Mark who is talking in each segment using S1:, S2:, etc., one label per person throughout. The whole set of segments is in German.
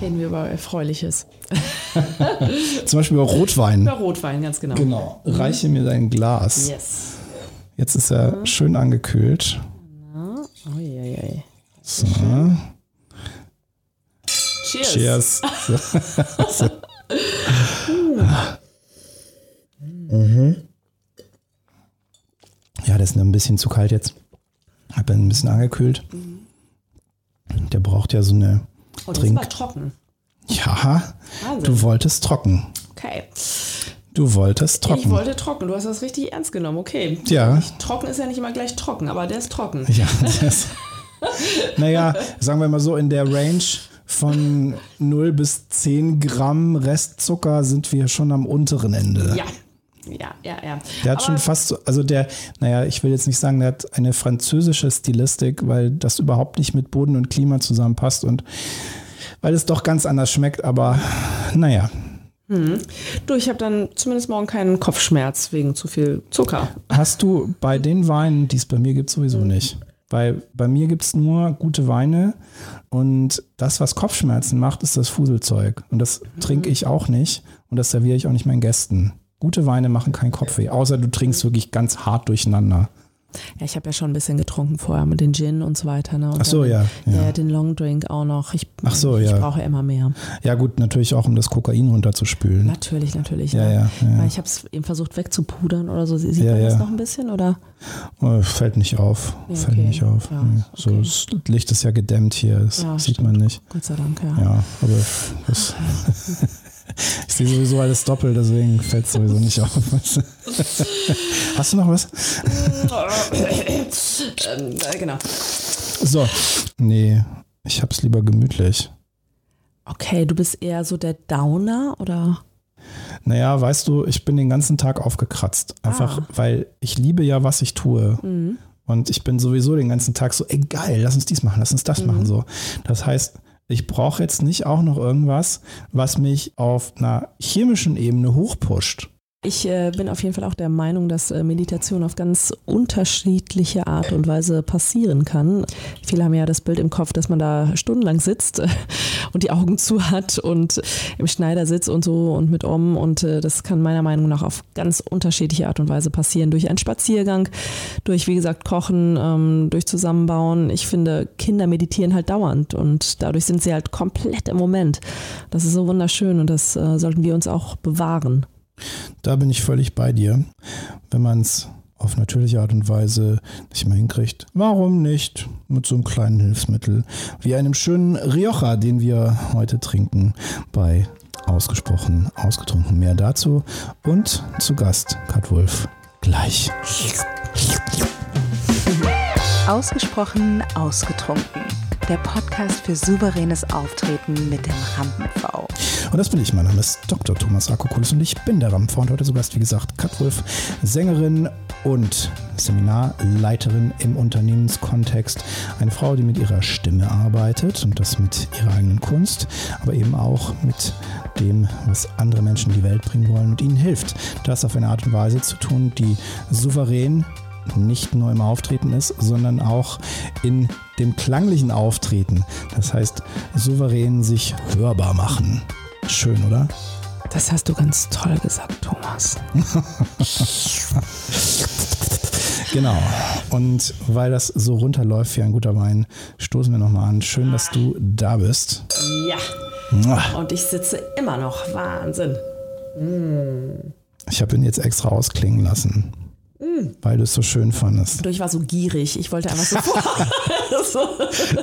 S1: Reden wir über Erfreuliches.
S2: Zum Beispiel über Rotwein.
S1: Über Rotwein, ganz genau.
S2: Genau. Reiche mir dein Glas.
S1: Yes.
S2: Jetzt ist er schön angekühlt.
S1: Oh, je, je.
S2: So.
S1: Cheers.
S2: Cheers. So. Mhm. Ja, das ist ein bisschen zu kalt jetzt. Hab ihn ein bisschen angekühlt. Der braucht ja so eine
S1: Oh, das
S2: Trink.
S1: ist aber trocken.
S2: Ja,
S1: Wahnsinn.
S2: du wolltest trocken.
S1: Okay.
S2: Du wolltest
S1: Ich
S2: trocken.
S1: wollte trocken. Du hast das richtig ernst genommen. Okay.
S2: Ja.
S1: Trocken ist ja nicht immer gleich trocken, aber der ist trocken.
S2: Ja, das, naja, sagen wir mal so, in der Range von 0 bis 10 Gramm Restzucker sind wir schon am unteren Ende.
S1: Ja. Ja, ja, ja.
S2: Der hat
S1: aber
S2: schon fast, so, also der, naja, ich will jetzt nicht sagen, der hat eine französische Stilistik, weil das überhaupt nicht mit Boden und Klima zusammenpasst und weil es doch ganz anders schmeckt, aber naja.
S1: Du, ich habe dann zumindest morgen keinen Kopfschmerz wegen zu viel Zucker.
S2: Hast du bei den Weinen, die es bei mir gibt, sowieso nicht. Weil bei mir gibt es nur gute Weine und das, was Kopfschmerzen macht, ist das Fuselzeug. Und das trinke ich auch nicht und das serviere ich auch nicht meinen Gästen. Gute Weine machen keinen Kopfweh, außer du trinkst wirklich ganz hart durcheinander.
S1: Ja, ich habe ja schon ein bisschen getrunken vorher mit den Gin und so weiter. Ne? Und
S2: Ach so,
S1: dann,
S2: ja, ja.
S1: ja. den Long Drink auch noch. Ich,
S2: Ach so,
S1: ich
S2: ja.
S1: brauche immer mehr.
S2: Ja gut, natürlich auch, um das Kokain runterzuspülen.
S1: Natürlich, natürlich.
S2: Ja,
S1: ne?
S2: ja, ja.
S1: Weil ich habe es eben versucht wegzupudern oder so. Sieht
S2: Ja,
S1: man das noch ein bisschen? Oder?
S2: Oh, fällt nicht auf.
S1: Ja,
S2: Fällt
S1: okay.
S2: nicht auf. So,
S1: okay.
S2: das Licht ist ja gedämmt hier, das sieht
S1: stimmt.
S2: man nicht.
S1: Gott sei Dank, ja.
S2: Ja, aber das, ich sehe sowieso alles doppelt, deswegen fällt es sowieso nicht auf. Hast du noch was?
S1: ähm, äh, genau.
S2: So. Nee, ich hab's lieber gemütlich.
S1: Okay, du bist eher so der Downer oder?
S2: Naja, weißt du, ich bin den ganzen Tag aufgekratzt. Einfach,
S1: Ah.
S2: weil ich liebe ja, was ich tue.
S1: Mhm.
S2: Und ich bin sowieso den ganzen Tag so, ey geil, lass uns dies machen, lass uns das
S1: Mhm.
S2: machen. So. Das heißt, ich brauche jetzt nicht auch noch irgendwas, was mich auf einer chemischen Ebene hochpusht.
S1: Ich äh, bin auf jeden Fall auch der Meinung, dass äh, Meditation auf ganz unterschiedliche Art und Weise passieren kann. Viele haben ja das Bild im Kopf, dass man da stundenlang sitzt und die Augen zu hat und im Schneidersitz und so und mit Om. Und äh, das kann meiner Meinung nach auf ganz unterschiedliche Art und Weise passieren. Durch einen Spaziergang, durch, wie gesagt, Kochen, ähm, durch Zusammenbauen. Ich finde, Kinder meditieren halt dauernd und dadurch sind sie halt komplett im Moment. Das ist so wunderschön und das äh, sollten wir uns auch bewahren.
S2: Da bin ich völlig bei dir. Wenn man es auf natürliche Art und Weise nicht mehr hinkriegt, warum nicht mit so einem kleinen Hilfsmittel wie einem schönen Rioja, den wir heute trinken, bei Ausgesprochen Ausgetrunken. Mehr dazu und zu Gast Kat Wolf gleich.
S3: Ausgesprochen ausgetrunken. Der Podcast für souveränes Auftreten mit dem Rampen-V.
S2: Und das bin ich. Mein Name ist Dr. Thomas Akokulis und ich bin der Rampenfrau und heute zu Gast, wie gesagt, Kat Wolf, Sängerin und Seminarleiterin im Unternehmenskontext. Eine Frau, die mit ihrer Stimme arbeitet und das mit ihrer eigenen Kunst, aber eben auch mit dem, was andere Menschen in die Welt bringen wollen und ihnen hilft, das auf eine Art und Weise zu tun, die souverän nicht nur im Auftreten ist, sondern auch in dem klanglichen Auftreten. Das heißt, souverän sich hörbar machen. Schön, oder?
S1: Das hast du ganz toll gesagt, Thomas.
S2: Genau. Und weil das so runterläuft wie ein guter Wein, stoßen wir nochmal an. Schön, dass du da bist.
S1: Ja, und ich sitze immer noch. Wahnsinn.
S2: Ich habe ihn jetzt extra ausklingen lassen, weil du es so schön fandest.
S1: Ich war so gierig. Ich wollte einfach sofort. so,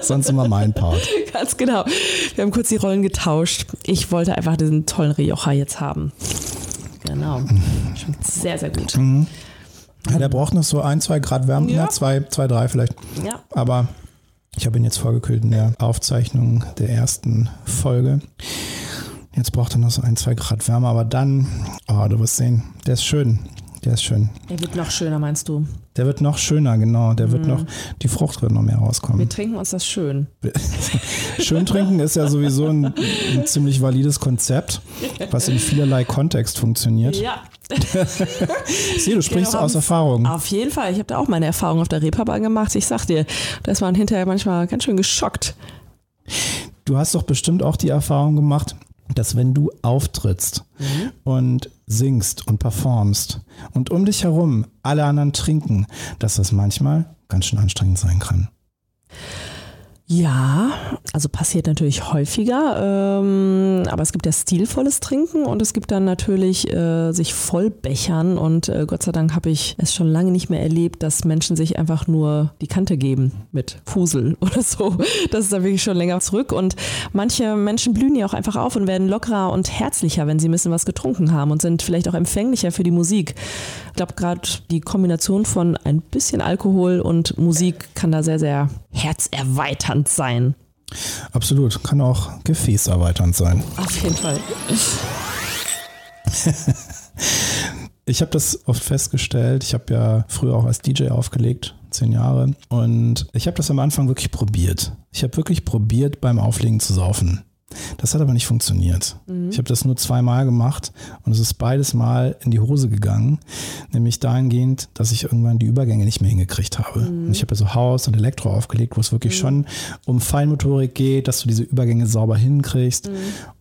S2: Sonst immer mein Part.
S1: ganz genau. Wir haben kurz die Rollen getauscht. Ich wollte einfach diesen tollen Rioja jetzt haben. Genau. Schmeckt sehr, sehr gut.
S2: Ja, der braucht noch so ein, zwei Grad Wärme.
S1: Ja.
S2: Ja, zwei, zwei, drei vielleicht.
S1: Ja.
S2: Aber ich habe ihn jetzt vorgekühlt in der Aufzeichnung der ersten Folge. Jetzt braucht er noch so ein, zwei Grad Wärme, aber dann, oh, du wirst sehen, der ist schön. Der ist schön.
S1: Er wird noch schöner, meinst du?
S2: Der wird noch schöner, genau. Der wird noch, die Frucht wird noch mehr
S1: Wir
S2: rauskommen.
S1: trinken uns das schön.
S2: Schön trinken ist ja sowieso ein, ein ziemlich valides Konzept, was in vielerlei Kontext funktioniert.
S1: Ja.
S2: Sehe, du sprichst
S1: Genau,
S2: aus Erfahrung.
S1: Auf jeden Fall. Ich habe da auch meine Erfahrung auf der Reeperbahn gemacht. Ich sag dir, da ist man hinterher manchmal ganz schön geschockt.
S2: Du hast doch bestimmt auch die Erfahrung gemacht, dass wenn du auftrittst mhm. und singst und performst und um dich herum alle anderen trinken, dass das manchmal ganz schön anstrengend sein kann.
S1: Ja, also passiert natürlich häufiger, ähm, aber es gibt ja stilvolles Trinken und es gibt dann natürlich äh, sich vollbechern und äh, Gott sei Dank habe ich es schon lange nicht mehr erlebt, dass Menschen sich einfach nur die Kante geben mit Fusel oder so. Das ist da wirklich schon länger zurück und manche Menschen blühen ja auch einfach auf und werden lockerer und herzlicher, wenn sie ein bisschen was getrunken haben und sind vielleicht auch empfänglicher für die Musik. Ich glaube gerade die Kombination von ein bisschen Alkohol und Musik kann da sehr, sehr herzerweitern erweiternd sein.
S2: Absolut, kann auch gefäßerweiternd sein.
S1: Auf jeden Fall.
S2: ich habe das oft festgestellt. Ich habe ja früher auch als DJ aufgelegt, zehn Jahre. Und ich habe das am Anfang wirklich probiert. Ich habe wirklich probiert, beim Auflegen zu saufen. Das hat aber nicht funktioniert. Mhm. Ich habe das nur zweimal gemacht und es ist beides Mal in die Hose gegangen, nämlich dahingehend, dass ich irgendwann die Übergänge nicht mehr hingekriegt habe. Mhm. Und ich habe ja so Haus und Elektro aufgelegt, wo es wirklich mhm. schon um Feinmotorik geht, dass du diese Übergänge sauber hinkriegst. Mhm.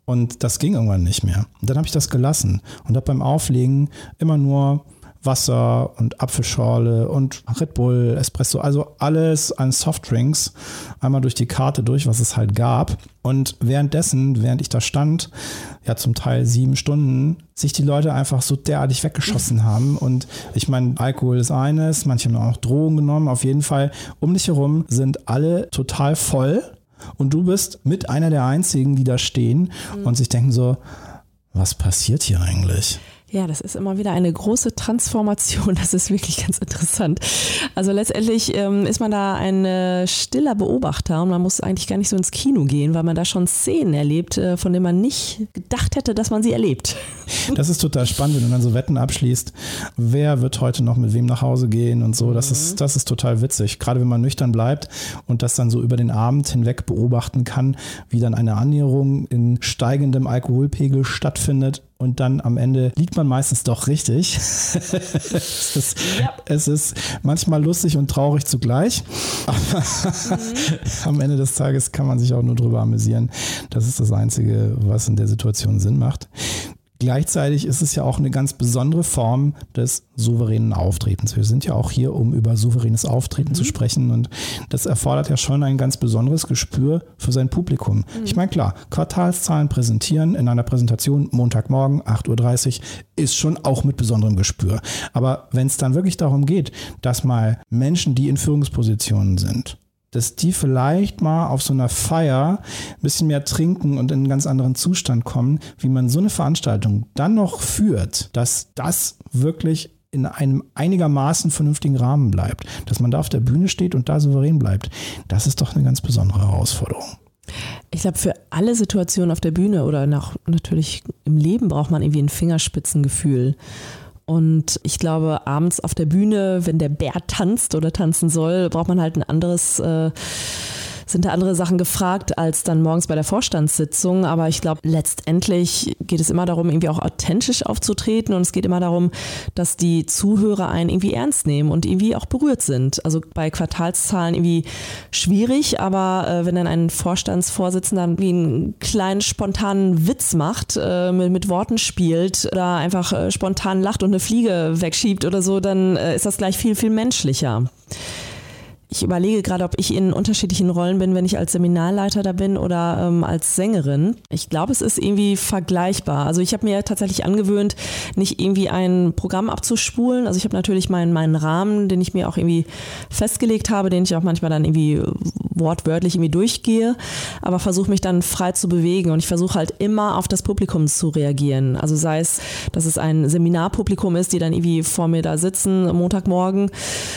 S2: Und das ging irgendwann nicht mehr. Und dann habe ich das gelassen und habe beim Auflegen immer nur Wasser und Apfelschorle und Red Bull, Espresso, also alles an Softdrinks einmal durch die Karte durch, was es halt gab. Und währenddessen, während ich da stand, ja zum Teil sieben Stunden, sich die Leute einfach so derartig weggeschossen haben. Und ich meine, Alkohol ist eines, manche haben auch Drogen genommen. Auf jeden Fall, um dich herum sind alle total voll. Und du bist mit einer der einzigen, die da stehen mhm. und sich denken so, was passiert hier eigentlich?
S1: Ja, das ist immer wieder eine große Transformation. Das ist wirklich ganz interessant. Also letztendlich ähm, ist man da ein äh, stiller Beobachter und man muss eigentlich gar nicht so ins Kino gehen, weil man da schon Szenen erlebt, äh, von denen man nicht gedacht hätte, dass man sie erlebt.
S2: Das ist total spannend, wenn du dann so Wetten abschließt. Wer wird heute noch mit wem nach Hause gehen und so. Das, mhm. ist, das ist total witzig. Gerade wenn man nüchtern bleibt und das dann so über den Abend hinweg beobachten kann, wie dann eine Annäherung in steigendem Alkoholpegel stattfindet und dann am Ende liegt man meistens doch richtig. es, ist, ja. es, ist, manchmal lustig und traurig zugleich, aber mhm. am Ende des Tages kann man sich auch nur drüber amüsieren. Das ist das Einzige, was in der Situation Sinn macht. Gleichzeitig ist es ja auch eine ganz besondere Form des souveränen Auftretens. Wir sind ja auch hier, um über souveränes Auftreten mhm. zu sprechen und das erfordert ja schon ein ganz besonderes Gespür für sein Publikum. Mhm. Ich meine, klar, Quartalszahlen präsentieren in einer Präsentation Montagmorgen 8.30 Uhr ist schon auch mit besonderem Gespür. Aber wenn es dann wirklich darum geht, dass mal Menschen, die in Führungspositionen sind, dass die vielleicht mal auf so einer Feier ein bisschen mehr trinken und in einen ganz anderen Zustand kommen, wie man so eine Veranstaltung dann noch führt, dass das wirklich in einem einigermaßen vernünftigen Rahmen bleibt, dass man da auf der Bühne steht und da souverän bleibt, das ist doch eine ganz besondere Herausforderung.
S1: Ich glaube, für alle Situationen auf der Bühne oder nach, natürlich im Leben braucht man irgendwie ein Fingerspitzengefühl. Und ich glaube, abends auf der Bühne, wenn der Bär tanzt oder tanzen soll, braucht man halt ein anderes äh, sind da andere Sachen gefragt als dann morgens bei der Vorstandssitzung. Aber ich glaube, letztendlich geht es immer darum, irgendwie auch authentisch aufzutreten und es geht immer darum, dass die Zuhörer einen irgendwie ernst nehmen und irgendwie auch berührt sind. Also bei Quartalszahlen irgendwie schwierig, aber äh, wenn dann ein Vorstandsvorsitzender wie einen kleinen spontanen Witz macht, äh, mit, mit, Worten spielt oder einfach äh, spontan lacht und eine Fliege wegschiebt oder so, dann äh, ist das gleich viel, viel menschlicher. Ich überlege gerade, ob ich in unterschiedlichen Rollen bin, wenn ich als Seminarleiter da bin oder ähm, als Sängerin. Ich glaube, es ist irgendwie vergleichbar. Also ich habe mir tatsächlich angewöhnt, nicht irgendwie ein Programm abzuspulen. Also ich habe natürlich meinen, meinen Rahmen, den ich mir auch irgendwie festgelegt habe, den ich auch manchmal dann irgendwie wortwörtlich irgendwie durchgehe, aber versuche mich dann frei zu bewegen und ich versuche halt immer auf das Publikum zu reagieren. Also sei es, dass es ein Seminarpublikum ist, die dann irgendwie vor mir da sitzen Montagmorgen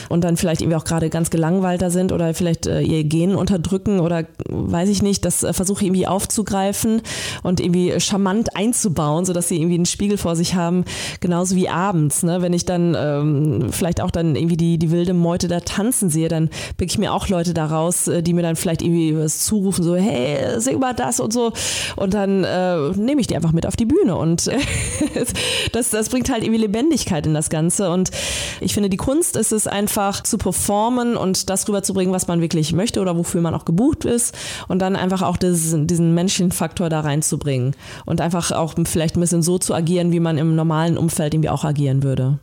S1: und dann vielleicht irgendwie auch gerade ganz gelangweilt Gelangweilter sind oder vielleicht äh, ihr Gen unterdrücken oder weiß ich nicht, das äh, versuche ich irgendwie aufzugreifen und irgendwie charmant einzubauen, sodass sie irgendwie einen Spiegel vor sich haben, genauso wie abends. Ne? Wenn ich dann ähm, vielleicht auch dann irgendwie die, die wilde Meute da tanzen sehe, dann pick ich mir auch Leute daraus, äh, die mir dann vielleicht irgendwie was zurufen, so, hey, sing mal das und so. Und dann äh, nehme ich die einfach mit auf die Bühne und das, das bringt halt irgendwie Lebendigkeit in das Ganze. Und ich finde, die Kunst ist es einfach zu performen und das rüberzubringen, was man wirklich möchte oder wofür man auch gebucht ist und dann einfach auch das, diesen menschlichen Faktor da reinzubringen und einfach auch vielleicht ein bisschen so zu agieren, wie man im normalen Umfeld irgendwie auch agieren würde.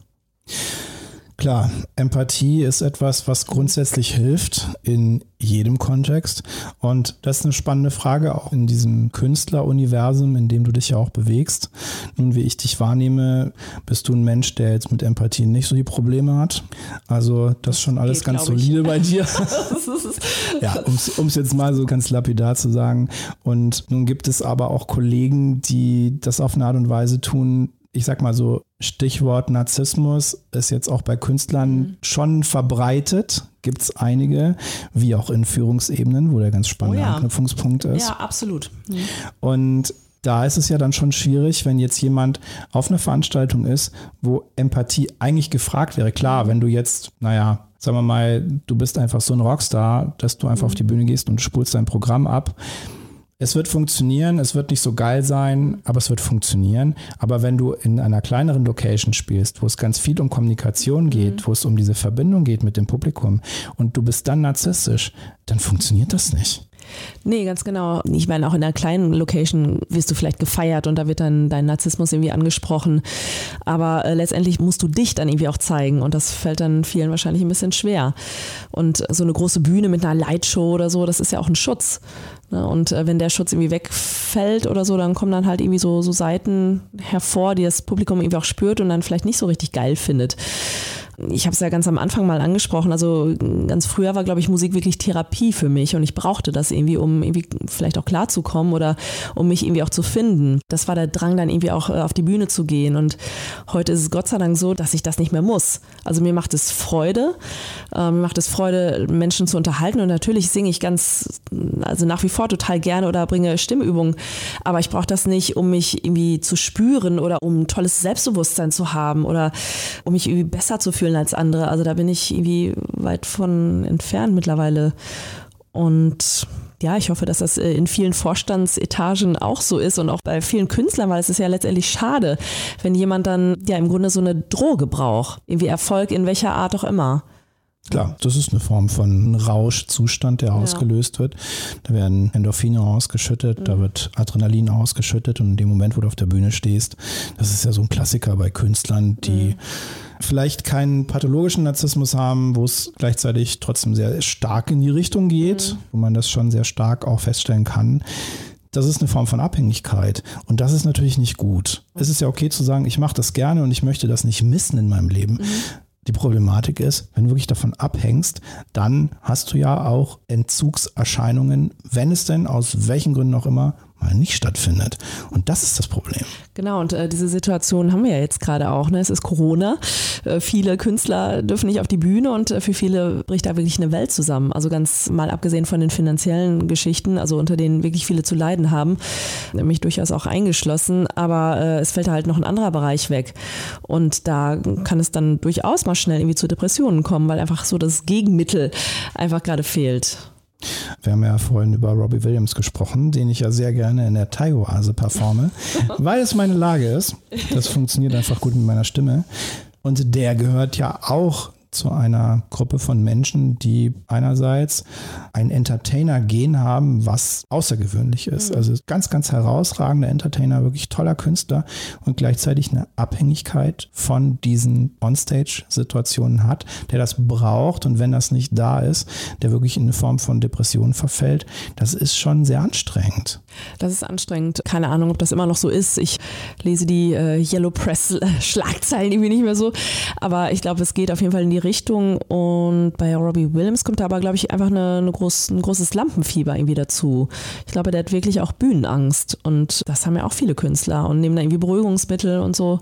S2: Klar, Empathie ist etwas, was grundsätzlich hilft in jedem Kontext. Und das ist eine spannende Frage auch in diesem Künstleruniversum, in dem du dich ja auch bewegst. Nun, wie ich dich wahrnehme, bist du ein Mensch, der jetzt mit Empathie nicht so die Probleme hat. Also das ist schon alles Geht, ganz solide bei dir. ja, um es jetzt mal so ganz lapidar zu sagen. Und nun gibt es aber auch Kollegen, die das auf eine Art und Weise tun, ich sag mal so, Stichwort Narzissmus ist jetzt auch bei Künstlern mhm. schon verbreitet. Gibt es einige, wie auch in Führungsebenen, wo der ganz spannende oh ja. Anknüpfungspunkt ist.
S1: Ja, absolut. Mhm.
S2: Und da ist es ja dann schon schwierig, wenn jetzt jemand auf einer Veranstaltung ist, wo Empathie eigentlich gefragt wäre. Klar, wenn du jetzt, naja, sagen wir mal, du bist einfach so ein Rockstar, dass du einfach mhm. auf die Bühne gehst und spulst dein Programm ab es wird funktionieren, es wird nicht so geil sein, aber es wird funktionieren. Aber wenn du in einer kleineren Location spielst, wo es ganz viel um Kommunikation geht, mhm. wo es um diese Verbindung geht mit dem Publikum und du bist dann narzisstisch, dann funktioniert das nicht.
S1: Nee, ganz genau. Ich meine, auch in einer kleinen Location wirst du vielleicht gefeiert und da wird dann dein Narzissmus irgendwie angesprochen. Aber äh, letztendlich musst du dich dann irgendwie auch zeigen und das fällt dann vielen wahrscheinlich ein bisschen schwer. Und so eine große Bühne mit einer Lightshow oder so, das ist ja auch ein Schutz. Ne? Und äh, wenn der Schutz irgendwie wegfällt oder so, dann kommen dann halt irgendwie so, so Seiten hervor, die das Publikum irgendwie auch spürt und dann vielleicht nicht so richtig geil findet ich habe es ja ganz am Anfang mal angesprochen, also ganz früher war, glaube ich, Musik wirklich Therapie für mich und ich brauchte das irgendwie, um irgendwie vielleicht auch klarzukommen oder um mich irgendwie auch zu finden. Das war der Drang, dann irgendwie auch äh, auf die Bühne zu gehen und heute ist es Gott sei Dank so, dass ich das nicht mehr muss. Also mir macht es Freude, äh, mir macht es Freude, Menschen zu unterhalten und natürlich singe ich ganz, also nach wie vor total gerne oder bringe Stimmübungen, aber ich brauche das nicht, um mich irgendwie zu spüren oder um ein tolles Selbstbewusstsein zu haben oder um mich irgendwie besser zu fühlen als andere. Also da bin ich irgendwie weit von entfernt mittlerweile. Und ja, ich hoffe, dass das äh, in vielen Vorstandsetagen auch so ist und auch bei vielen Künstlern, weil es ist ja letztendlich schade, wenn jemand dann ja im Grunde so eine Droge braucht. Irgendwie Erfolg in welcher Art auch immer.
S2: Klar, das ist eine Form von Rauschzustand, der ja. ausgelöst wird. Da werden Endorphine ausgeschüttet, mhm. da wird Adrenalin ausgeschüttet und in dem Moment, wo du auf der Bühne stehst, das ist ja so ein Klassiker bei Künstlern, die mhm. vielleicht keinen pathologischen Narzissmus haben, wo es gleichzeitig trotzdem sehr stark in die Richtung geht, mhm. wo man das schon sehr stark auch feststellen kann. Das ist eine Form von Abhängigkeit und das ist natürlich nicht gut. Es ist ja okay zu sagen, ich mache das gerne und ich möchte das nicht missen in meinem Leben. Mhm. Die Problematik ist, wenn du wirklich davon abhängst, dann hast du ja auch Entzugserscheinungen, wenn es denn aus welchen Gründen auch immer mal nicht stattfindet. Und das ist das Problem.
S1: Genau, und äh, diese Situation haben wir ja jetzt gerade auch. Ne? Es ist Corona. Äh, viele Künstler dürfen nicht auf die Bühne und äh, für viele bricht da wirklich eine Welt zusammen. Also ganz mal abgesehen von den finanziellen Geschichten, also unter denen wirklich viele zu leiden haben, mich durchaus auch eingeschlossen. Aber äh, es fällt halt noch ein anderer Bereich weg. Und da kann es dann durchaus mal schnell irgendwie zu Depressionen kommen, weil einfach so das Gegenmittel einfach gerade fehlt.
S2: Wir haben ja vorhin über Robbie Williams gesprochen, den ich ja sehr gerne in der Thai-Oase performe, weil es meine Lage ist. Das funktioniert einfach gut mit meiner Stimme. Und der gehört ja auch zu einer Gruppe von Menschen, die einerseits ein Entertainer-Gen haben, was außergewöhnlich ist. Mhm. Also ganz, ganz herausragender Entertainer, wirklich toller Künstler und gleichzeitig eine Abhängigkeit von diesen Onstage-Situationen hat, der das braucht und wenn das nicht da ist, der wirklich in eine Form von Depression verfällt. Das ist schon sehr anstrengend.
S1: Das ist anstrengend. Keine Ahnung, ob das immer noch so ist. Ich lese die äh, Yellow Press-Schlagzeilen irgendwie nicht mehr so. Aber ich glaube, es geht auf jeden Fall in die Richtung. Und bei Robbie Williams kommt da aber, glaube ich, einfach eine, eine groß, ein großes Lampenfieber irgendwie dazu. Ich glaube, der hat wirklich auch Bühnenangst. Und das haben ja auch viele Künstler und nehmen da irgendwie Beruhigungsmittel und so.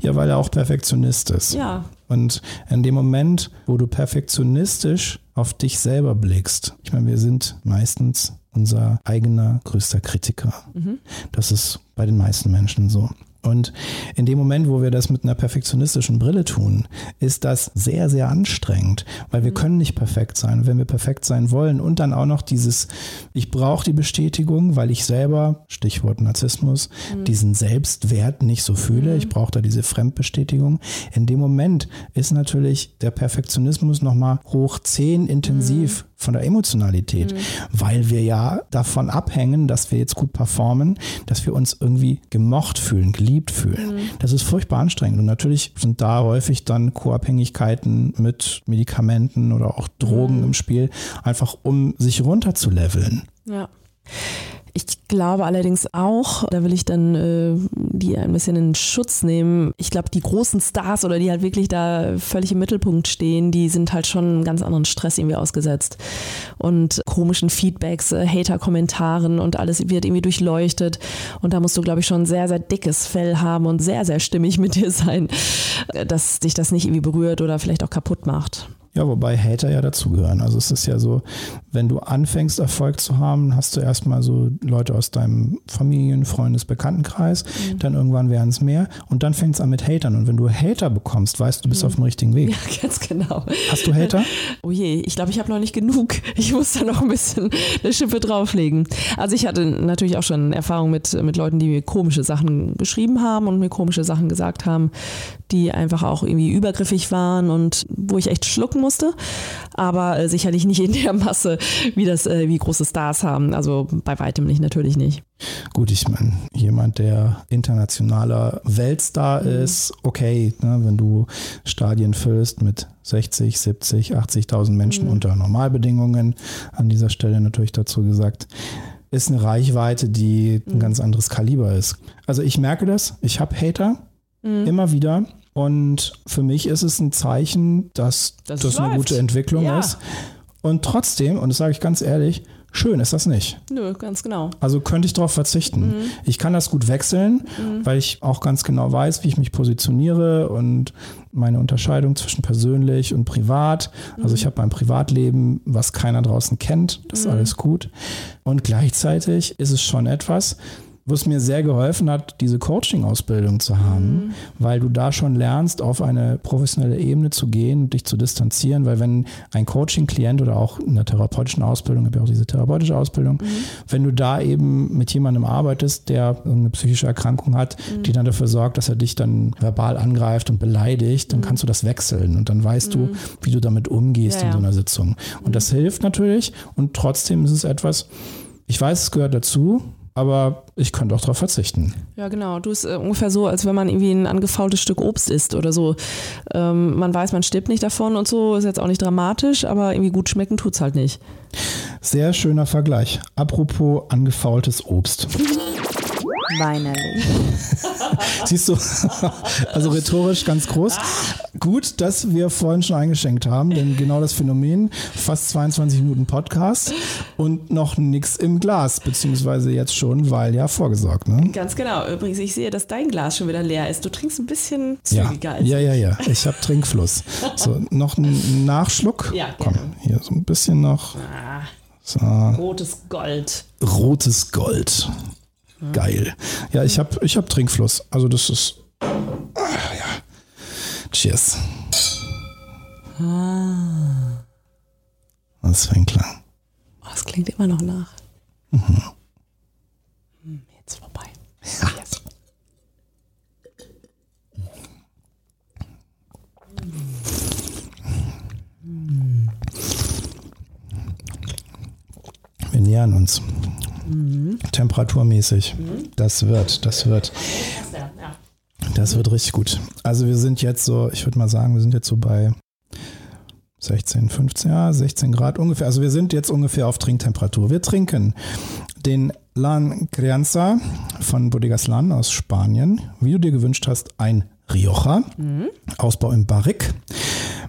S2: Ja, weil er auch Perfektionist ist.
S1: Ja.
S2: Und in dem Moment, wo du perfektionistisch auf dich selber blickst, ich meine, wir sind meistens unser eigener größter Kritiker. Mhm. Das ist bei den meisten Menschen so. Und in dem Moment, wo wir das mit einer perfektionistischen Brille tun, ist das sehr, sehr anstrengend, weil wir mhm. können nicht perfekt sein. wenn wir perfekt sein wollen und dann auch noch dieses, ich brauche die Bestätigung, weil ich selber, Stichwort Narzissmus, mhm. diesen Selbstwert nicht so fühle. Mhm. Ich brauche da diese Fremdbestätigung. In dem Moment ist natürlich der Perfektionismus nochmal hoch zehn intensiv mhm von der Emotionalität, mhm. weil wir ja davon abhängen, dass wir jetzt gut performen, dass wir uns irgendwie gemocht fühlen, geliebt fühlen. Mhm. Das ist furchtbar anstrengend und natürlich sind da häufig dann Co-Abhängigkeiten mit Medikamenten oder auch Drogen mhm. im Spiel, einfach um sich runterzuleveln.
S1: Ja. Ich glaube allerdings auch, da will ich dann äh, die ein bisschen in Schutz nehmen. Ich glaube, die großen Stars oder die halt wirklich da völlig im Mittelpunkt stehen, die sind halt schon einen ganz anderen Stress irgendwie ausgesetzt. Und komischen Feedbacks, äh, Hater-Kommentaren und alles wird irgendwie durchleuchtet. Und da musst du, glaube ich, schon sehr, sehr dickes Fell haben und sehr, sehr stimmig mit dir sein, äh, dass dich das nicht irgendwie berührt oder vielleicht auch kaputt macht.
S2: Ja, wobei Hater ja dazugehören. Also es ist ja so, wenn du anfängst, Erfolg zu haben, hast du erstmal so Leute aus deinem Familien-, Freundes-, Bekanntenkreis, mhm. dann irgendwann werden es mehr und dann fängt es an mit Hatern. Und wenn du Hater bekommst, weißt du, du bist mhm. auf dem richtigen Weg.
S1: Ja, ganz genau.
S2: Hast du Hater?
S1: Oh je, ich glaube, ich habe noch nicht genug. Ich muss da noch ein bisschen eine Schippe drauflegen. Also ich hatte natürlich auch schon Erfahrung mit, mit Leuten, die mir komische Sachen geschrieben haben und mir komische Sachen gesagt haben, die einfach auch irgendwie übergriffig waren und wo ich echt schlucken musste, aber äh, sicherlich nicht in der Masse, wie das, äh, wie große Stars haben. Also bei weitem nicht, natürlich nicht.
S2: Gut, ich meine, jemand, der internationaler Weltstar mhm. ist, okay, ne, wenn du Stadien füllst mit 60, 70, 80.000 Menschen mhm. unter Normalbedingungen, an dieser Stelle natürlich dazu gesagt, ist eine Reichweite, die ein mhm. ganz anderes Kaliber ist. Also ich merke das, ich habe Hater, mhm. immer wieder. Und für mich ist es ein Zeichen, dass das, das eine gute Entwicklung ja. ist. Und trotzdem, und das sage ich ganz ehrlich, schön ist das nicht.
S1: Nö, ganz genau.
S2: Also könnte ich darauf verzichten. Mhm. Ich kann das gut wechseln, mhm. weil ich auch ganz genau weiß, wie ich mich positioniere und meine Unterscheidung zwischen persönlich und privat. Also ich mhm. habe mein Privatleben, was keiner draußen kennt. Das ist mhm. alles gut. Und gleichzeitig ist es schon etwas, wo es mir sehr geholfen hat, diese Coaching-Ausbildung zu haben, mhm. weil du da schon lernst, auf eine professionelle Ebene zu gehen und dich zu distanzieren, weil wenn ein Coaching-Klient oder auch in der therapeutischen Ausbildung, habe ich auch diese therapeutische Ausbildung, mhm. wenn du da eben mit jemandem arbeitest, der eine psychische Erkrankung hat, mhm. die dann dafür sorgt, dass er dich dann verbal angreift und beleidigt, dann mhm. kannst du das wechseln und dann weißt du, mhm. wie du damit umgehst ja, in so einer Sitzung. Und mhm. das hilft natürlich und trotzdem ist es etwas, ich weiß, es gehört dazu, aber ich könnte auch darauf verzichten.
S1: Ja, genau. Du ist äh, ungefähr so, als wenn man irgendwie ein angefaultes Stück Obst isst oder so. Ähm, man weiß, man stirbt nicht davon und so, ist jetzt auch nicht dramatisch, aber irgendwie gut schmecken tut es halt nicht.
S2: Sehr schöner Vergleich. Apropos angefaultes Obst.
S3: Weinerlich.
S2: Siehst du, also rhetorisch ganz groß. Gut, dass wir vorhin schon eingeschenkt haben, denn genau das Phänomen, fast 22 Minuten Podcast und noch nichts im Glas, beziehungsweise jetzt schon, weil ja vorgesorgt. Ne?
S1: Ganz genau. Übrigens, ich sehe, dass dein Glas schon wieder leer ist. Du trinkst ein bisschen zügiger
S2: ja. als Ja, ja, ja. Ich habe Trinkfluss. So, noch ein Nachschluck.
S1: Ja,
S2: Komm, hier so ein bisschen noch. Ah,
S1: so. Rotes Gold.
S2: Rotes Gold. Geil. Ja, ich habe ich hab Trinkfluss. Also das ist. Ah, ja. Cheers. Ah. Was für ein Klang.
S1: Oh, das klingt immer noch nach. Mhm. Hm, jetzt vorbei. Ja. Yes.
S2: Wir nähern uns. Temperaturmäßig. Mhm. Das wird, das wird. Das wird richtig gut. Also wir sind jetzt so, ich würde mal sagen, wir sind jetzt so bei 16, 15, ja, 16 Grad ungefähr. Also wir sind jetzt ungefähr auf Trinktemperatur. Wir trinken den Lan Crianza von Bodegas Lan aus Spanien. Wie du dir gewünscht hast, ein Rioja. Mhm. Ausbau im Barrique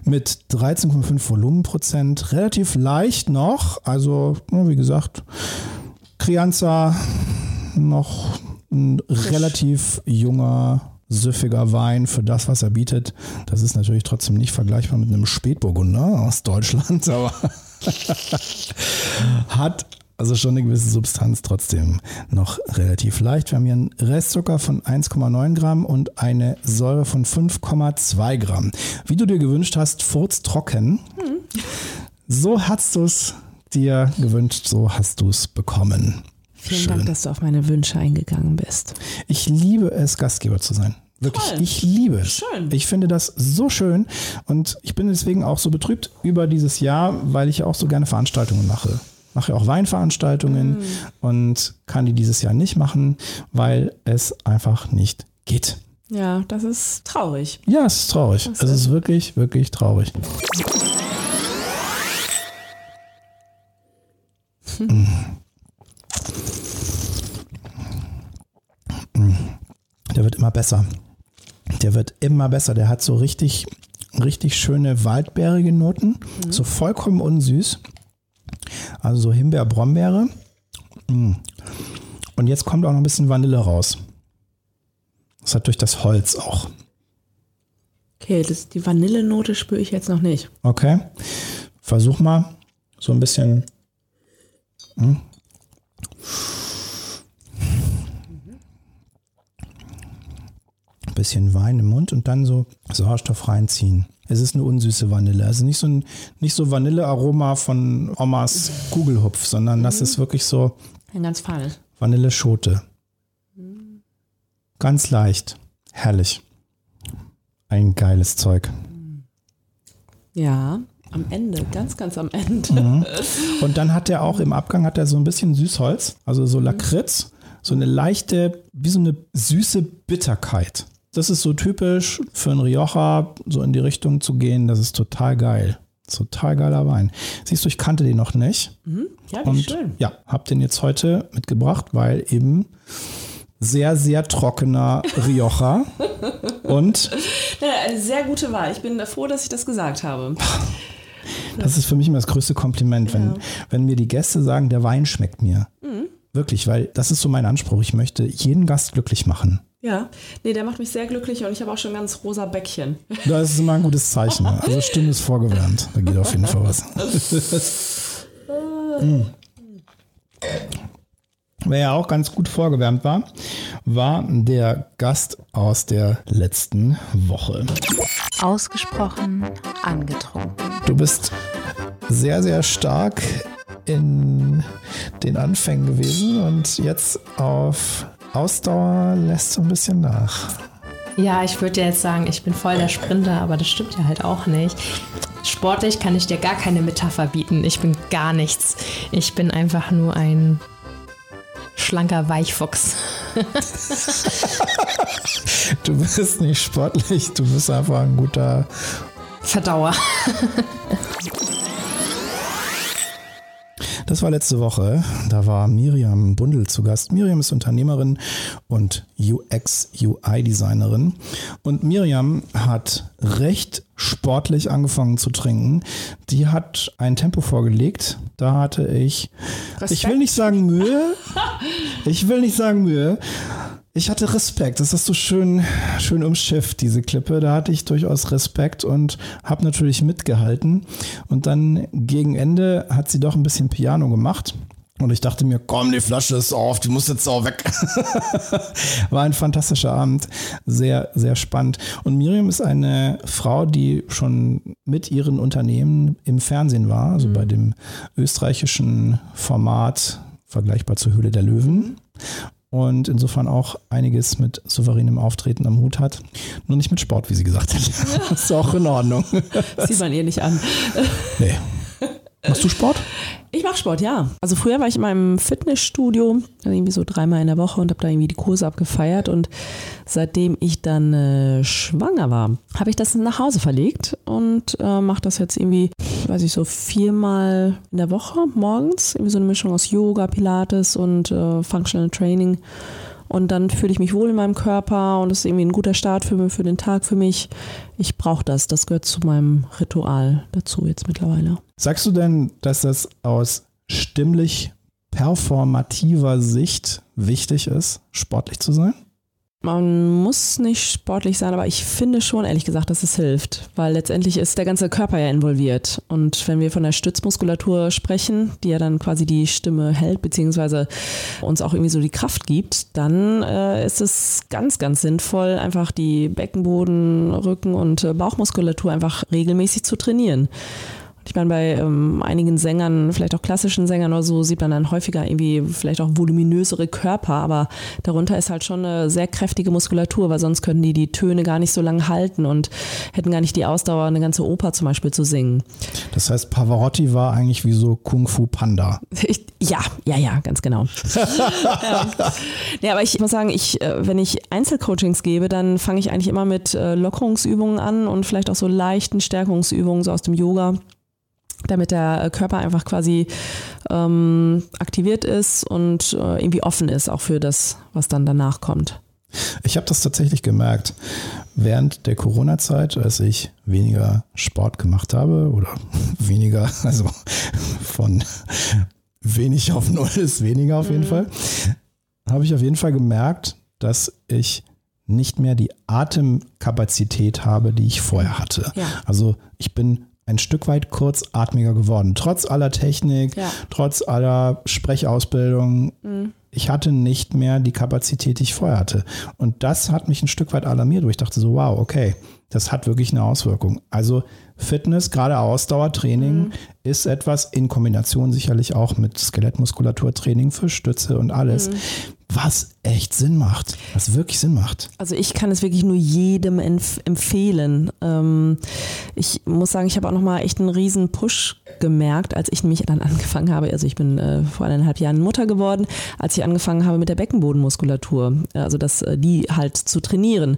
S2: mit 13,5 Volumenprozent. Relativ leicht noch. Also, wie gesagt, Crianza noch ein relativ junger, süffiger Wein für das, was er bietet. Das ist natürlich trotzdem nicht vergleichbar mit einem Spätburgunder aus Deutschland, aber hat Also schon eine gewisse Substanz, trotzdem noch relativ leicht. Wir haben hier einen Restzucker von 1,9 Gramm und eine Säure von 5,2 Gramm. Wie du dir gewünscht hast, furztrocken. Hm. So hast du es dir gewünscht, so hast du es bekommen.
S1: Vielen Schön. Dank, dass du auf meine Wünsche eingegangen bist.
S2: Ich liebe es, Gastgeber zu sein. Wirklich, Toll. ich liebe es. Schön. Ich finde das so schön und ich bin deswegen auch so betrübt über dieses Jahr, weil ich auch so gerne Veranstaltungen mache mache auch Weinveranstaltungen mm. und kann die dieses Jahr nicht machen, weil es einfach nicht geht.
S1: Ja, das ist traurig.
S2: Ja, es ist traurig. Das es ist wirklich, wirklich traurig. Der wird immer besser. Der wird immer besser. Der hat so richtig, richtig schöne waldbeerige Noten. Mhm. So vollkommen unsüß. Also so Himbeer, Brombeere. Mm. Und jetzt kommt auch noch ein bisschen Vanille raus. Das hat durch das Holz auch.
S1: Okay, das, die Vanillenote spüre ich jetzt noch nicht.
S2: Okay. Versuch mal so ein bisschen. Hm. Ein bisschen Wein im Mund und dann so Sauerstoff reinziehen. Es ist eine unsüße Vanille. Also nicht so ein nicht so Vanillearoma von Omas Kugelhupf, sondern das ist wirklich so
S1: ein ganz feines.
S2: Vanilleschote. Ganz leicht. Herrlich. Ein geiles Zeug.
S1: Ja, am Ende, ganz, ganz am Ende. Mhm.
S2: Und dann hat er auch im Abgang hat er so ein bisschen Süßholz, also so Lakritz, so eine leichte, wie so eine süße Bitterkeit. Das ist so typisch für einen Rioja, so in die Richtung zu gehen. Das ist total geil. Total geiler Wein. Siehst du, ich kannte den noch nicht.
S1: Mhm. Ja, wie
S2: und,
S1: schön.
S2: Ja, hab den jetzt heute mitgebracht, weil eben sehr, sehr trockener Rioja. und.
S1: Ja, eine sehr gute Wahl. Ich bin froh, dass ich das gesagt habe.
S2: Das ist für mich immer das größte Kompliment, wenn, ja. wenn mir die Gäste sagen, der Wein schmeckt mir. Mhm. Wirklich, weil das ist so mein Anspruch. Ich möchte jeden Gast glücklich machen.
S1: Ja, nee, der macht mich sehr glücklich und ich habe auch schon ganz rosa Bäckchen.
S2: Das ist immer ein gutes Zeichen. Also Stimme ist vorgewärmt. Da geht auf jeden Fall was. mm. Wer ja auch ganz gut vorgewärmt war, war der Gast aus der letzten Woche.
S3: Ausgesprochen angetrunken.
S2: Du bist sehr, sehr stark in den Anfängen gewesen und jetzt auf Ausdauer lässt so ein bisschen nach.
S4: Ja, ich würde jetzt sagen, ich bin voll der Sprinter, aber das stimmt ja halt auch nicht. Sportlich kann ich dir gar keine Metapher bieten. Ich bin gar nichts. Ich bin einfach nur ein schlanker Weichfuchs.
S2: du bist nicht sportlich, du bist einfach ein guter
S4: Verdauer.
S2: Das war letzte Woche. Da war Miriam Bundel zu Gast. Miriam ist Unternehmerin und UX-UI-Designerin. Und Miriam hat recht sportlich angefangen zu trinken. Die hat ein Tempo vorgelegt. Da hatte ich, Respekt. ich will nicht sagen Mühe. Ich will nicht sagen Mühe. Ich hatte Respekt. Das hast du schön, schön umschifft, diese Klippe. Da hatte ich durchaus Respekt und habe natürlich mitgehalten. Und dann gegen Ende hat sie doch ein bisschen Piano gemacht. Und ich dachte mir, komm, die Flasche ist auf, die muss jetzt auch weg. War ein fantastischer Abend, sehr, sehr spannend. Und Miriam ist eine Frau, die schon mit ihren Unternehmen im Fernsehen war, also mhm. bei dem österreichischen Format vergleichbar zur Höhle der Löwen und insofern auch einiges mit souveränem Auftreten am Hut hat. Nur nicht mit Sport, wie sie gesagt hat. Ja. ist auch in Ordnung.
S1: Sieht man ihr nicht an.
S2: Nee. Machst du Sport?
S1: Ich mache Sport, ja. Also früher war ich in meinem Fitnessstudio, irgendwie so dreimal in der Woche und habe da irgendwie die Kurse abgefeiert. Und seitdem ich dann äh, schwanger war, habe ich das nach Hause verlegt und äh, mache das jetzt irgendwie, weiß ich so, viermal in der Woche morgens. Irgendwie so eine Mischung aus Yoga, Pilates und äh, Functional Training. Und dann fühle ich mich wohl in meinem Körper und es ist irgendwie ein guter Start für, für den Tag für mich. Ich brauche das. Das gehört zu meinem Ritual dazu jetzt mittlerweile.
S2: Sagst du denn, dass das aus stimmlich performativer Sicht wichtig ist, sportlich zu sein?
S1: Man muss nicht sportlich sein, aber ich finde schon, ehrlich gesagt, dass es hilft, weil letztendlich ist der ganze Körper ja involviert. Und wenn wir von der Stützmuskulatur sprechen, die ja dann quasi die Stimme hält, beziehungsweise uns auch irgendwie so die Kraft gibt, dann äh, ist es ganz, ganz sinnvoll, einfach die Beckenboden, Rücken und äh, Bauchmuskulatur einfach regelmäßig zu trainieren. Ich meine, bei ähm, einigen Sängern, vielleicht auch klassischen Sängern oder so, sieht man dann häufiger irgendwie vielleicht auch voluminösere Körper, aber darunter ist halt schon eine sehr kräftige Muskulatur, weil sonst könnten die die Töne gar nicht so lange halten und hätten gar nicht die Ausdauer, eine ganze Oper zum Beispiel zu singen.
S2: Das heißt, Pavarotti war eigentlich wie so Kung Fu Panda.
S1: Ich, ja, ja, ja, ganz genau. ja. ja. aber ich muss sagen, ich, äh, wenn ich Einzelcoachings gebe, dann fange ich eigentlich immer mit äh, Lockerungsübungen an und vielleicht auch so leichten Stärkungsübungen so aus dem Yoga damit der Körper einfach quasi ähm, aktiviert ist und äh, irgendwie offen ist, auch für das, was dann danach kommt.
S2: Ich habe das tatsächlich gemerkt. Während der Corona-Zeit, als ich weniger Sport gemacht habe oder weniger, also von wenig auf null ist weniger auf jeden mhm. Fall, habe ich auf jeden Fall gemerkt, dass ich nicht mehr die Atemkapazität habe, die ich vorher hatte. Ja. Also ich bin ein Stück weit kurzatmiger geworden. Trotz aller Technik, ja. trotz aller Sprechausbildung. Mhm. Ich hatte nicht mehr die Kapazität, die ich vorher hatte. Und das hat mich ein Stück weit alarmiert, wo ich dachte so, wow, okay, das hat wirklich eine Auswirkung. Also Fitness, gerade Ausdauertraining, mhm. ist etwas in Kombination sicherlich auch mit Skelettmuskulaturtraining für Stütze und alles, mhm was echt Sinn macht, was wirklich Sinn macht.
S1: Also ich kann es wirklich nur jedem empf empfehlen. Ähm, ich muss sagen, ich habe auch nochmal echt einen riesen Push gemerkt, als ich nämlich dann angefangen habe. Also ich bin äh, vor eineinhalb Jahren Mutter geworden, als ich angefangen habe mit der Beckenbodenmuskulatur, also das, äh, die halt zu trainieren,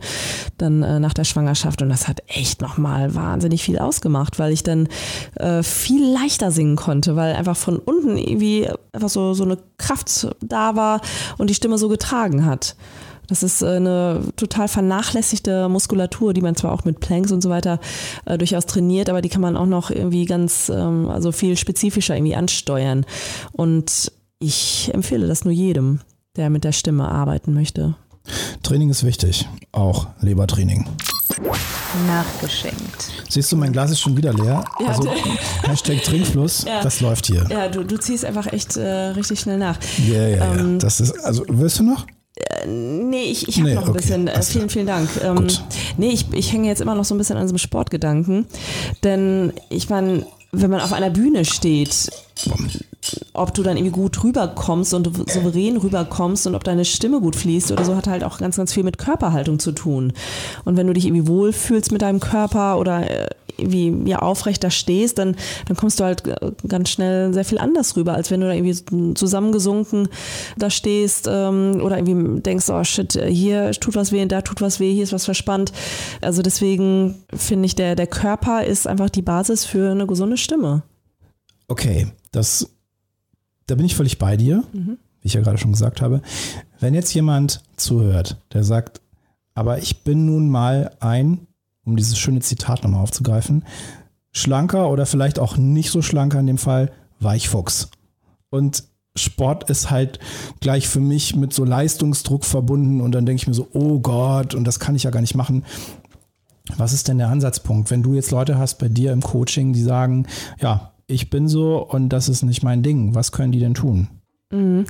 S1: dann äh, nach der Schwangerschaft. Und das hat echt nochmal wahnsinnig viel ausgemacht, weil ich dann äh, viel leichter singen konnte, weil einfach von unten irgendwie einfach so, so eine Kraft da war und die Stimme so getragen hat. Das ist äh, eine total vernachlässigte Muskulatur, die man zwar auch mit Planks und so weiter äh, durchaus trainiert, aber die kann man auch noch irgendwie ganz, ähm, also viel spezifischer irgendwie ansteuern. Und ich empfehle das nur jedem, der mit der Stimme arbeiten möchte.
S2: Training ist wichtig, auch Lebertraining.
S3: Nachgeschenkt.
S2: Siehst du, mein Glas ist schon wieder leer. Ja, also Hashtag Trinkfluss, ja. das läuft hier.
S1: Ja, du, du ziehst einfach echt äh, richtig schnell nach.
S2: Ja, ja, ähm, ja. Das ist, also willst du noch?
S1: Äh, nee, ich, ich habe nee, noch ein okay. bisschen. Äh, vielen, vielen Dank. Ähm, Gut. Nee, ich, ich hänge jetzt immer noch so ein bisschen an diesem Sportgedanken. Denn ich meine, wenn man auf einer Bühne steht, ob du dann irgendwie gut rüberkommst und souverän rüberkommst und ob deine Stimme gut fließt oder so, hat halt auch ganz, ganz viel mit Körperhaltung zu tun. Und wenn du dich irgendwie wohlfühlst mit deinem Körper oder äh, irgendwie ja, aufrechter stehst, dann, dann kommst du halt äh, ganz schnell sehr viel anders rüber, als wenn du da irgendwie zusammengesunken da stehst ähm, oder irgendwie denkst, oh shit, hier tut was weh, da tut was weh, hier ist was verspannt. Also deswegen finde ich, der, der Körper ist einfach die Basis für eine gesunde Stimme.
S2: Okay, das, da bin ich völlig bei dir, mhm. wie ich ja gerade schon gesagt habe. Wenn jetzt jemand zuhört, der sagt, aber ich bin nun mal ein, um dieses schöne Zitat nochmal aufzugreifen, schlanker oder vielleicht auch nicht so schlanker in dem Fall, Weichfuchs. Und Sport ist halt gleich für mich mit so Leistungsdruck verbunden und dann denke ich mir so, oh Gott, und das kann ich ja gar nicht machen. Was ist denn der Ansatzpunkt, wenn du jetzt Leute hast bei dir im Coaching, die sagen, ja, ich bin so und das ist nicht mein Ding. Was können die denn tun?
S1: Mhm.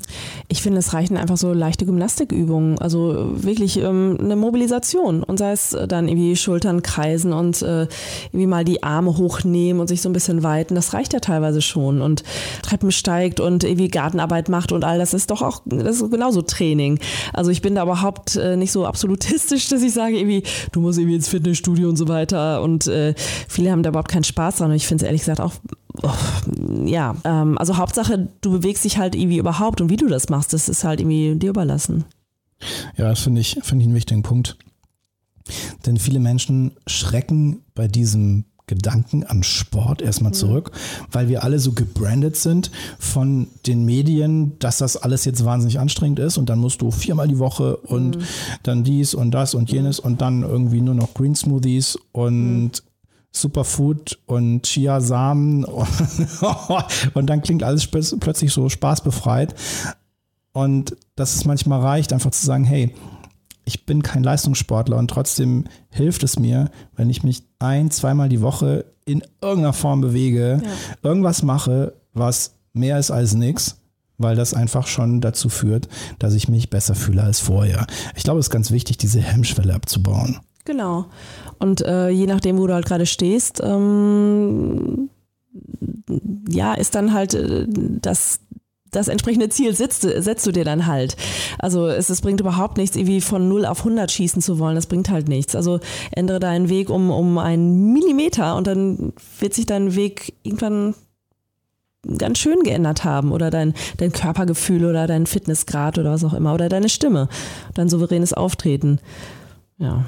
S1: Ich finde, es reichen einfach so leichte Gymnastikübungen, also wirklich ähm, eine Mobilisation. Und sei es dann irgendwie Schultern kreisen und äh, irgendwie mal die Arme hochnehmen und sich so ein bisschen weiten, das reicht ja teilweise schon. Und Treppen steigt und irgendwie Gartenarbeit macht und all das ist doch auch, das ist genauso Training. Also ich bin da überhaupt äh, nicht so absolutistisch, dass ich sage irgendwie, du musst irgendwie ins Fitnessstudio und so weiter. Und äh, viele haben da überhaupt keinen Spaß dran. Und ich finde es ehrlich gesagt auch ja, ähm, also Hauptsache, du bewegst dich halt irgendwie überhaupt und wie du das machst, das ist halt irgendwie dir überlassen.
S2: Ja, das finde ich, finde ich einen wichtigen Punkt. Denn viele Menschen schrecken bei diesem Gedanken an Sport erstmal mhm. zurück, weil wir alle so gebrandet sind von den Medien, dass das alles jetzt wahnsinnig anstrengend ist und dann musst du viermal die Woche und mhm. dann dies und das und jenes und dann irgendwie nur noch Green Smoothies und mhm. Superfood und Chiasamen und dann klingt alles plötzlich so spaßbefreit. Und dass es manchmal reicht, einfach zu sagen, hey, ich bin kein Leistungssportler und trotzdem hilft es mir, wenn ich mich ein, zweimal die Woche in irgendeiner Form bewege, ja. irgendwas mache, was mehr ist als nichts, weil das einfach schon dazu führt, dass ich mich besser fühle als vorher. Ich glaube, es ist ganz wichtig, diese Hemmschwelle abzubauen.
S1: Genau. Und äh, je nachdem, wo du halt gerade stehst, ähm, ja, ist dann halt äh, das das entsprechende Ziel setzt, setzt du dir dann halt. Also es, es, bringt überhaupt nichts, irgendwie von 0 auf 100 schießen zu wollen. Das bringt halt nichts. Also ändere deinen Weg um, um einen Millimeter und dann wird sich dein Weg irgendwann ganz schön geändert haben oder dein, dein Körpergefühl oder dein Fitnessgrad oder was auch immer oder deine Stimme, dein souveränes Auftreten. Ja.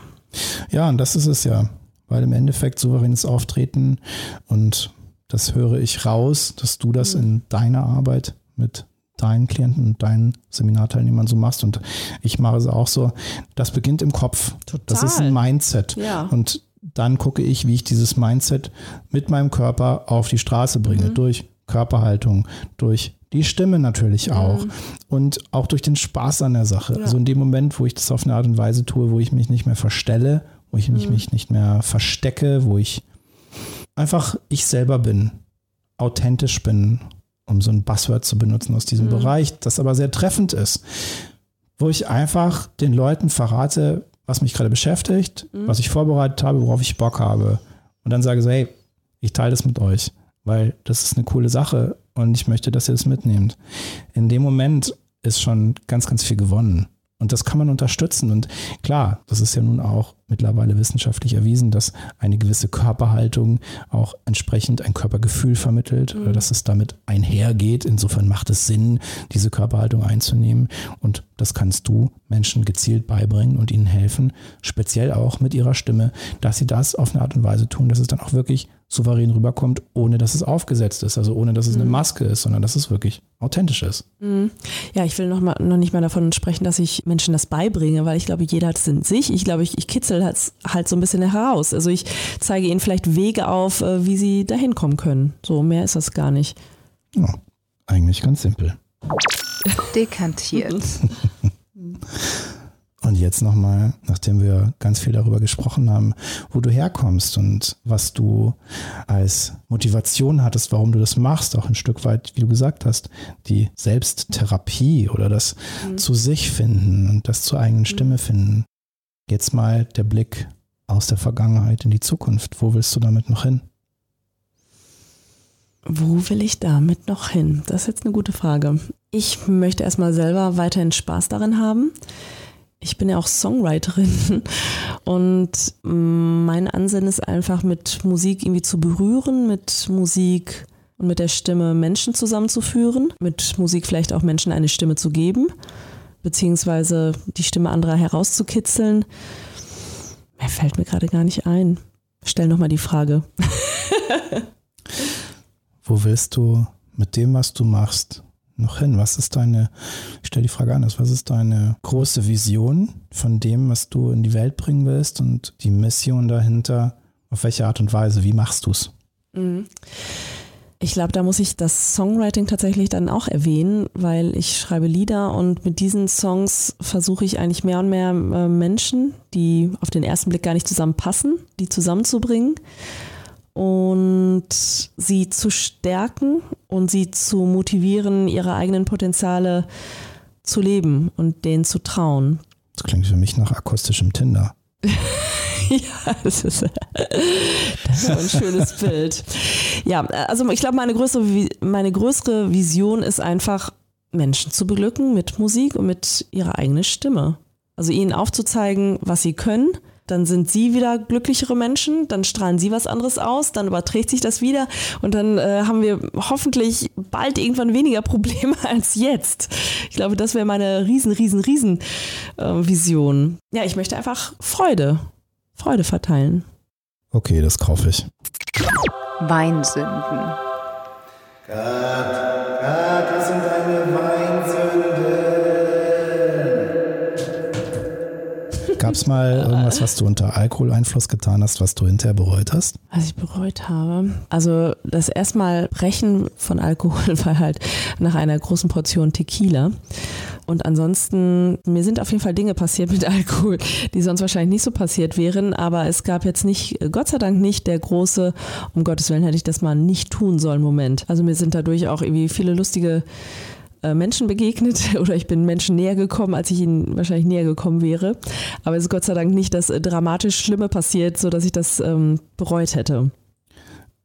S2: Ja, und das ist es ja, weil im Endeffekt souveränes Auftreten und das höre ich raus, dass du das mhm. in deiner Arbeit mit deinen Klienten und deinen Seminarteilnehmern so machst. Und ich mache es auch so. Das beginnt im Kopf. Total. Das ist ein Mindset. Ja. Und dann gucke ich, wie ich dieses Mindset mit meinem Körper auf die Straße bringe. Mhm. Durch Körperhaltung, durch die Stimme natürlich auch mhm. und auch durch den Spaß an der Sache. Ja. Also in dem Moment, wo ich das auf eine Art und Weise tue, wo ich mich nicht mehr verstelle, wo ich mich, mhm. mich nicht mehr verstecke, wo ich einfach ich selber bin, authentisch bin um so ein Buzzword zu benutzen aus diesem mhm. Bereich, das aber sehr treffend ist, wo ich einfach den Leuten verrate, was mich gerade beschäftigt, mhm. was ich vorbereitet habe, worauf ich Bock habe. Und dann sage so, hey, ich teile das mit euch, weil das ist eine coole Sache und ich möchte, dass ihr das mitnehmt. In dem Moment ist schon ganz, ganz viel gewonnen. Und das kann man unterstützen. Und klar, das ist ja nun auch mittlerweile wissenschaftlich erwiesen, dass eine gewisse Körperhaltung auch entsprechend ein Körpergefühl vermittelt mhm. oder dass es damit einhergeht. Insofern macht es Sinn, diese Körperhaltung einzunehmen. Und das kannst du Menschen gezielt beibringen und ihnen helfen, speziell auch mit ihrer Stimme, dass sie das auf eine Art und Weise tun, dass es dann auch wirklich souverän rüberkommt, ohne dass es aufgesetzt ist, also ohne dass es eine mhm. Maske ist, sondern dass es wirklich authentisch ist.
S1: Mhm. Ja, ich will noch, mal, noch nicht mal davon sprechen, dass ich Menschen das beibringe, weil ich glaube, jeder hat es in sich. Ich glaube, ich, ich kitzel halt, halt so ein bisschen heraus. Also ich zeige ihnen vielleicht Wege auf, äh, wie sie dahin kommen können. So, mehr ist das gar nicht.
S2: Ja, eigentlich ganz simpel.
S3: Dekantiert.
S2: Und jetzt nochmal, nachdem wir ganz viel darüber gesprochen haben, wo du herkommst und was du als Motivation hattest, warum du das machst, auch ein Stück weit, wie du gesagt hast, die Selbsttherapie oder das mhm. zu sich finden und das zur eigenen mhm. Stimme finden. Jetzt mal der Blick aus der Vergangenheit in die Zukunft. Wo willst du damit noch hin?
S1: Wo will ich damit noch hin? Das ist jetzt eine gute Frage. Ich möchte erstmal selber weiterhin Spaß darin haben ich bin ja auch Songwriterin und mein Ansinnen ist einfach mit Musik irgendwie zu berühren, mit Musik und mit der Stimme Menschen zusammenzuführen, mit Musik vielleicht auch Menschen eine Stimme zu geben, beziehungsweise die Stimme anderer herauszukitzeln. Mehr fällt mir gerade gar nicht ein. Stell nochmal die Frage.
S2: Wo willst du mit dem, was du machst, noch hin? Was ist deine, ich stelle die Frage anders, was ist deine große Vision von dem, was du in die Welt bringen willst und die Mission dahinter? Auf welche Art und Weise? Wie machst du es? Mhm.
S1: Ich glaube, da muss ich das Songwriting tatsächlich dann auch erwähnen, weil ich schreibe Lieder und mit diesen Songs versuche ich eigentlich mehr und mehr äh, Menschen, die auf den ersten Blick gar nicht zusammenpassen, die zusammenzubringen und sie zu stärken und sie zu motivieren, ihre eigenen Potenziale zu leben und denen zu trauen.
S2: Das klingt für mich nach akustischem Tinder.
S1: ja, das ist, das ist ein schönes Bild. Ja, also ich glaube, meine größere, meine größere Vision ist einfach, Menschen zu beglücken mit Musik und mit ihrer eigenen Stimme. Also ihnen aufzuzeigen, was sie können dann sind sie wieder glücklichere Menschen, dann strahlen sie was anderes aus, dann überträgt sich das wieder und dann äh, haben wir hoffentlich bald irgendwann weniger Probleme als jetzt. Ich glaube, das wäre meine riesen, riesen, riesen äh, Vision. Ja, ich möchte einfach Freude, Freude verteilen.
S2: Okay, das kaufe ich.
S3: Weinsünden.
S2: Gott, Gab es mal irgendwas, was du unter Alkoholeinfluss getan hast, was du hinterher bereut hast?
S1: Was ich bereut habe. Also das erstmal Brechen von Alkohol war halt nach einer großen Portion Tequila. Und ansonsten, mir sind auf jeden Fall Dinge passiert mit Alkohol, die sonst wahrscheinlich nicht so passiert wären. Aber es gab jetzt nicht, Gott sei Dank nicht der große, um Gottes Willen hätte ich das mal nicht tun sollen Moment. Also mir sind dadurch auch irgendwie viele lustige Menschen begegnet oder ich bin Menschen näher gekommen, als ich ihnen wahrscheinlich näher gekommen wäre. Aber es ist Gott sei Dank nicht das äh, dramatisch Schlimme passiert, sodass ich das ähm, bereut hätte.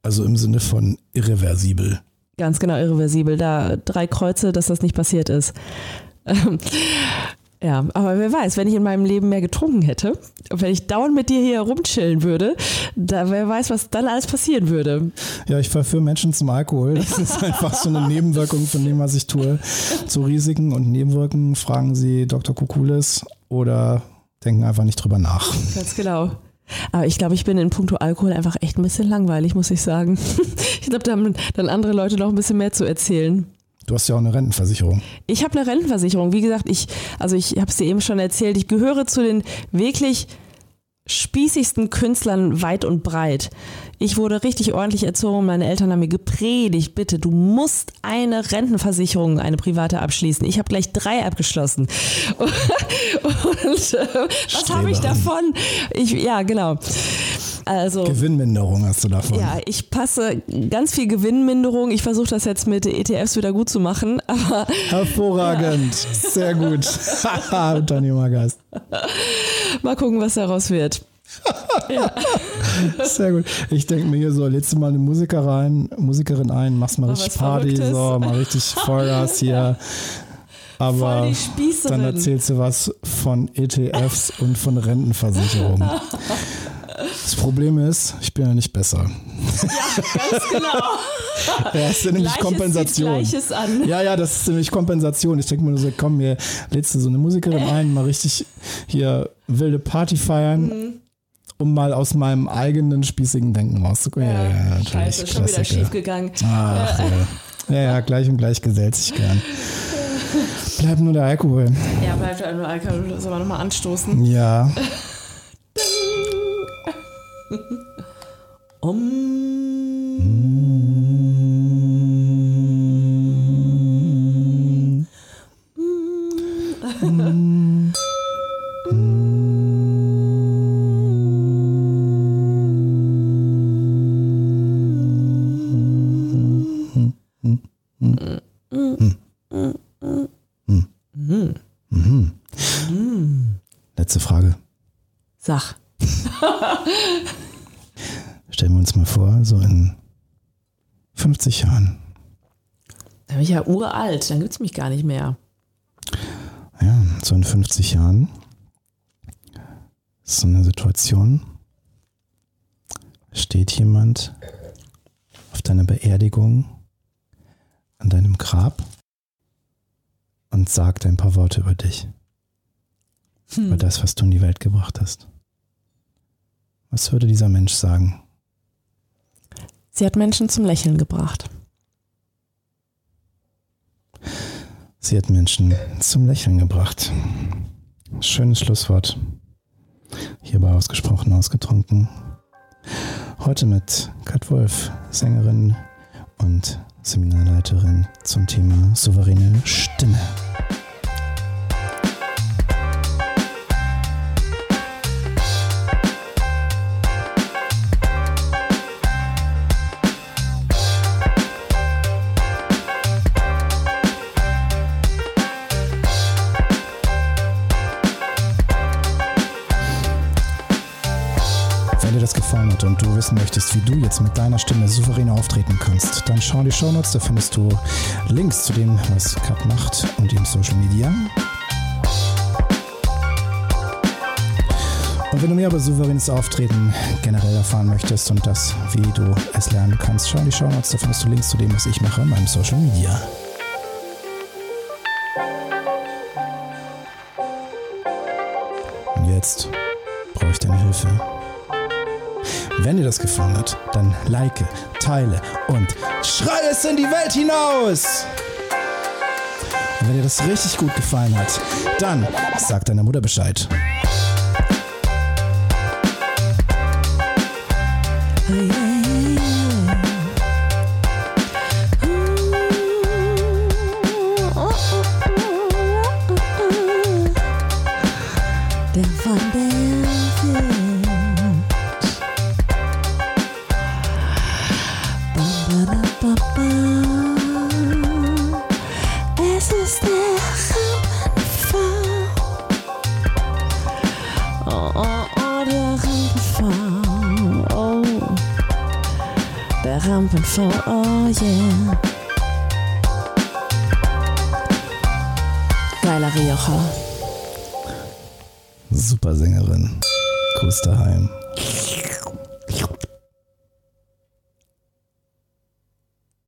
S2: Also im Sinne von irreversibel.
S1: Ganz genau, irreversibel. Da drei Kreuze, dass das nicht passiert ist. Ja, aber wer weiß, wenn ich in meinem Leben mehr getrunken hätte, wenn ich dauernd mit dir hier rumchillen würde, da wer weiß, was dann alles passieren würde.
S2: Ja, ich verführe Menschen zum Alkohol. Das ist einfach so eine Nebenwirkung von dem, was ich tue. Zu Risiken und Nebenwirkungen fragen Sie Dr. Kukulis oder denken einfach nicht drüber nach.
S1: Ganz genau. Aber ich glaube, ich bin in puncto Alkohol einfach echt ein bisschen langweilig, muss ich sagen. Ich glaube, da haben dann andere Leute noch ein bisschen mehr zu erzählen.
S2: Du hast ja auch eine Rentenversicherung.
S1: Ich habe eine Rentenversicherung. Wie gesagt, ich, also ich habe es dir eben schon erzählt, ich gehöre zu den wirklich spießigsten Künstlern weit und breit. Ich wurde richtig ordentlich erzogen. Meine Eltern haben mir gepredigt, bitte, du musst eine Rentenversicherung, eine private abschließen. Ich habe gleich drei abgeschlossen. Und äh, was habe ich davon? Ich, ja, genau. Also,
S2: Gewinnminderung hast du davon.
S1: Ja, ich passe ganz viel Gewinnminderung. Ich versuche das jetzt mit ETFs wieder gut zu machen. Aber
S2: Hervorragend. Ja. Sehr gut. Unternehmer Gast.
S1: Mal gucken, was daraus wird.
S2: ja. Sehr gut. Ich denke mir hier so, du mal eine Musiker rein, Musikerin ein, machst mal richtig Party, Verrücktes. so, mal richtig Vollgas hier. Aber dann erzählst du was von ETFs und von Rentenversicherung. Das Problem ist, ich bin ja nicht besser.
S1: Ja, ganz genau.
S2: ja, das ist nämlich Gleiches Kompensation.
S1: Gleiches an.
S2: Ja, ja, das ist nämlich Kompensation. Ich denke mir so, komm, mir lädst du so eine Musikerin ein, mal richtig hier wilde Party feiern. Mhm. Um mal aus meinem eigenen spießigen Denken rauszukommen. Ja,
S1: ja, ja, natürlich. Scheiße, schon wieder schief gegangen.
S2: Ach, ja. ja, ja, gleich und gleich gesellt sich gern. Bleibt nur der Alkohol.
S1: Ja, bleibt nur der Alkohol. Sollen wir nochmal anstoßen?
S2: Ja. Letzte Frage.
S1: Sach.
S2: Stellen wir uns mal vor, so in 50 Jahren.
S1: Da bin ich ja uralt, dann gibt es mich gar nicht mehr.
S2: Ja, so in 50 Jahren ist so eine Situation, steht jemand auf deiner Beerdigung an deinem Grab und sagt ein paar Worte über dich. Hm. Über das, was du in die Welt gebracht hast. Was würde dieser Mensch sagen?
S1: Sie hat Menschen zum Lächeln gebracht.
S2: Sie hat Menschen zum Lächeln gebracht. Schönes Schlusswort. Hierbei ausgesprochen, ausgetrunken. Heute mit Kat Wolf, Sängerin und Seminarleiterin zum Thema souveräne Stimme. Wissen möchtest, wie du jetzt mit deiner Stimme souverän auftreten kannst, dann schau in die Shownotes, da findest du Links zu dem, was Kat macht und im Social Media. Und wenn du mehr über souveränes Auftreten generell erfahren möchtest und das, wie du es lernen kannst, schau in die Shownotes, da findest du Links zu dem, was ich mache in meinem Social Media. Und jetzt brauche ich deine Hilfe. Wenn dir das gefallen hat, dann like, teile und schrei es in die Welt hinaus! Und wenn dir das richtig gut gefallen hat, dann sag deiner Mutter Bescheid.